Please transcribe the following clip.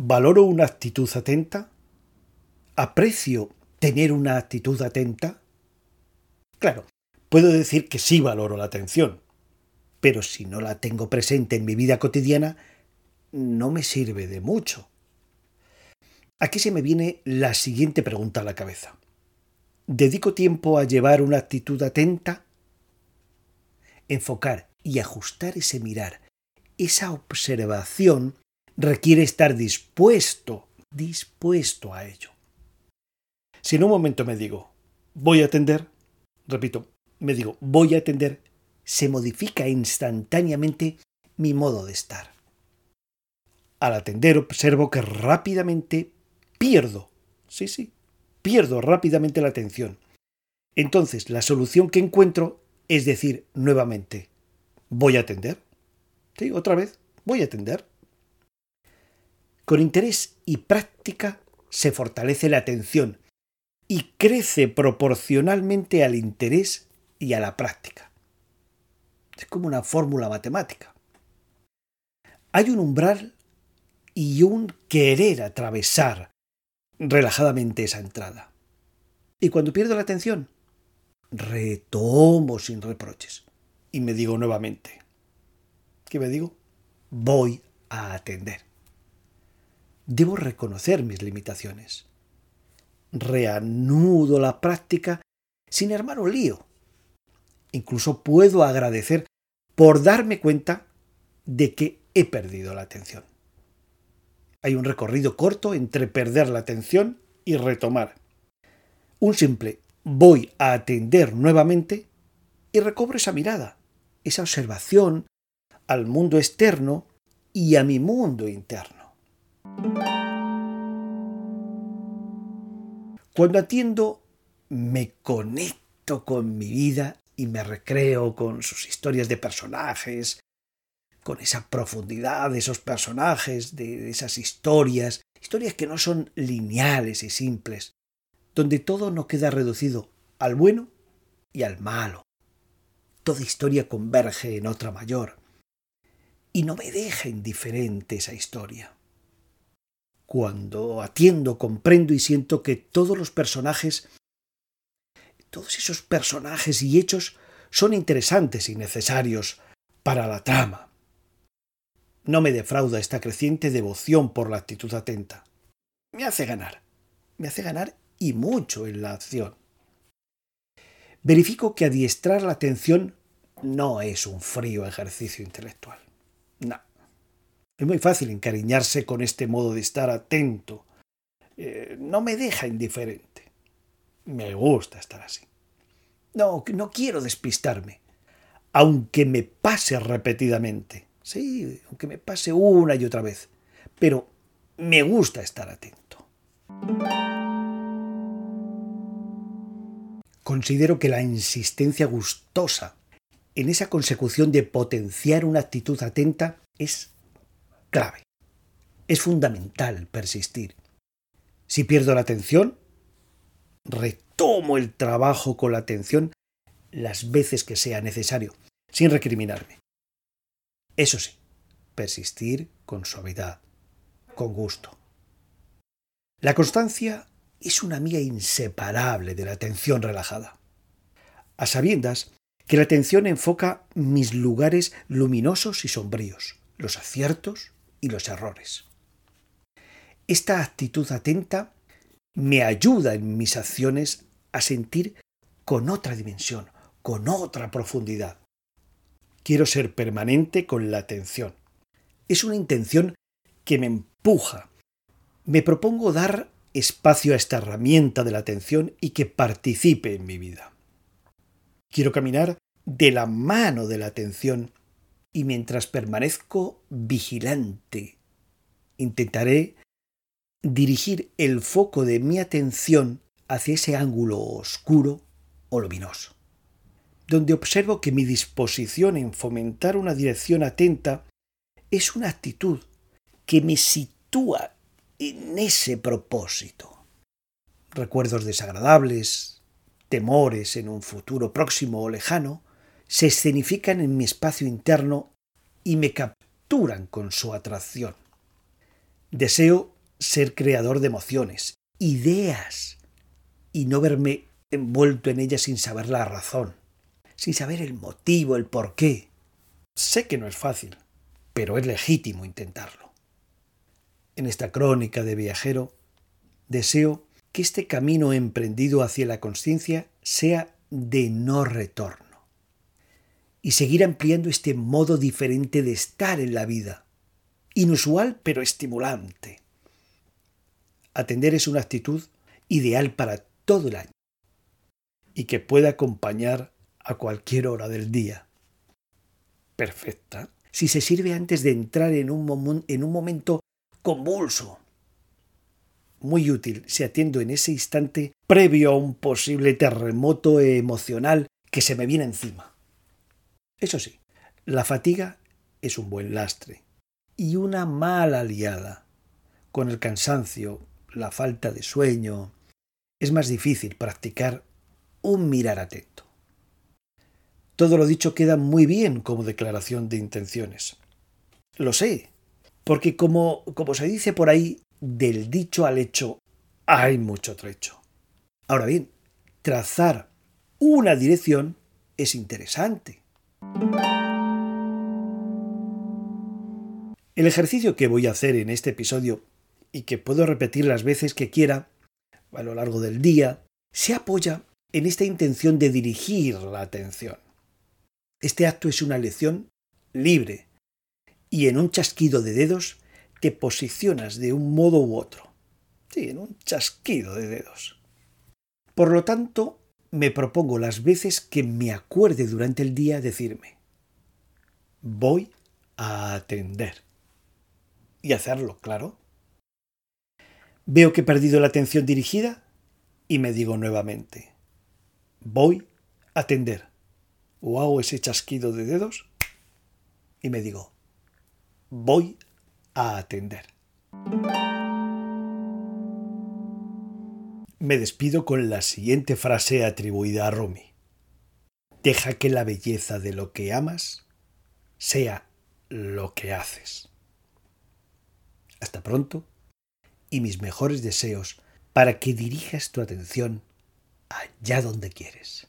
¿Valoro una actitud atenta? ¿Aprecio tener una actitud atenta? Claro, puedo decir que sí valoro la atención, pero si no la tengo presente en mi vida cotidiana, no me sirve de mucho. Aquí se me viene la siguiente pregunta a la cabeza. ¿Dedico tiempo a llevar una actitud atenta? Enfocar y ajustar ese mirar, esa observación, requiere estar dispuesto, dispuesto a ello. Si en un momento me digo, voy a atender, repito, me digo, voy a atender, se modifica instantáneamente mi modo de estar. Al atender observo que rápidamente pierdo, sí, sí, pierdo rápidamente la atención. Entonces la solución que encuentro es decir nuevamente, voy a atender. Sí, otra vez, voy a atender. Con interés y práctica se fortalece la atención y crece proporcionalmente al interés y a la práctica. Es como una fórmula matemática. Hay un umbral y un querer atravesar relajadamente esa entrada. Y cuando pierdo la atención, retomo sin reproches. Y me digo nuevamente, ¿qué me digo? Voy a atender. Debo reconocer mis limitaciones. Reanudo la práctica sin armar un lío. Incluso puedo agradecer por darme cuenta de que he perdido la atención. Hay un recorrido corto entre perder la atención y retomar. Un simple voy a atender nuevamente y recobro esa mirada, esa observación al mundo externo y a mi mundo interno. Cuando atiendo, me conecto con mi vida y me recreo con sus historias de personajes, con esa profundidad de esos personajes, de esas historias, historias que no son lineales y simples, donde todo no queda reducido al bueno y al malo. Toda historia converge en otra mayor. Y no me deja indiferente esa historia. Cuando atiendo, comprendo y siento que todos los personajes, todos esos personajes y hechos son interesantes y necesarios para la trama, no me defrauda esta creciente devoción por la actitud atenta. Me hace ganar. Me hace ganar y mucho en la acción. Verifico que adiestrar la atención no es un frío ejercicio intelectual. No. Es muy fácil encariñarse con este modo de estar atento. Eh, no me deja indiferente. Me gusta estar así. No, no quiero despistarme, aunque me pase repetidamente. Sí, aunque me pase una y otra vez. Pero me gusta estar atento. Considero que la insistencia gustosa en esa consecución de potenciar una actitud atenta es clave. Es fundamental persistir. Si pierdo la atención, retomo el trabajo con la atención las veces que sea necesario, sin recriminarme. Eso sí, persistir con suavidad, con gusto. La constancia es una amiga inseparable de la atención relajada. A sabiendas que la atención enfoca mis lugares luminosos y sombríos, los aciertos y los errores. Esta actitud atenta me ayuda en mis acciones a sentir con otra dimensión, con otra profundidad. Quiero ser permanente con la atención. Es una intención que me empuja. Me propongo dar espacio a esta herramienta de la atención y que participe en mi vida. Quiero caminar de la mano de la atención y mientras permanezco vigilante, intentaré dirigir el foco de mi atención hacia ese ángulo oscuro o luminoso donde observo que mi disposición en fomentar una dirección atenta es una actitud que me sitúa en ese propósito. Recuerdos desagradables, temores en un futuro próximo o lejano, se escenifican en mi espacio interno y me capturan con su atracción. Deseo ser creador de emociones, ideas, y no verme envuelto en ellas sin saber la razón, sin saber el motivo, el porqué. Sé que no es fácil, pero es legítimo intentarlo. En esta crónica de viajero, deseo que este camino emprendido hacia la conciencia sea de no retorno y seguir ampliando este modo diferente de estar en la vida, inusual pero estimulante. Atender es una actitud ideal para todo el año y que puede acompañar a cualquier hora del día. Perfecta si se sirve antes de entrar en un, en un momento convulso. Muy útil si atiendo en ese instante previo a un posible terremoto emocional que se me viene encima. Eso sí, la fatiga es un buen lastre y una mala aliada. Con el cansancio, la falta de sueño, es más difícil practicar un mirar atento. Todo lo dicho queda muy bien como declaración de intenciones. Lo sé, porque como, como se dice por ahí, del dicho al hecho hay mucho trecho. Ahora bien, trazar una dirección es interesante. El ejercicio que voy a hacer en este episodio y que puedo repetir las veces que quiera a lo largo del día, se apoya en esta intención de dirigir la atención. Este acto es una lección libre y en un chasquido de dedos te posicionas de un modo u otro. Sí, en un chasquido de dedos. Por lo tanto, me propongo las veces que me acuerde durante el día decirme, voy a atender. Y hacerlo, claro. Veo que he perdido la atención dirigida y me digo nuevamente, voy a atender. O hago ese chasquido de dedos y me digo, voy a atender. Me despido con la siguiente frase atribuida a Rumi. Deja que la belleza de lo que amas sea lo que haces. Hasta pronto y mis mejores deseos para que dirijas tu atención allá donde quieres.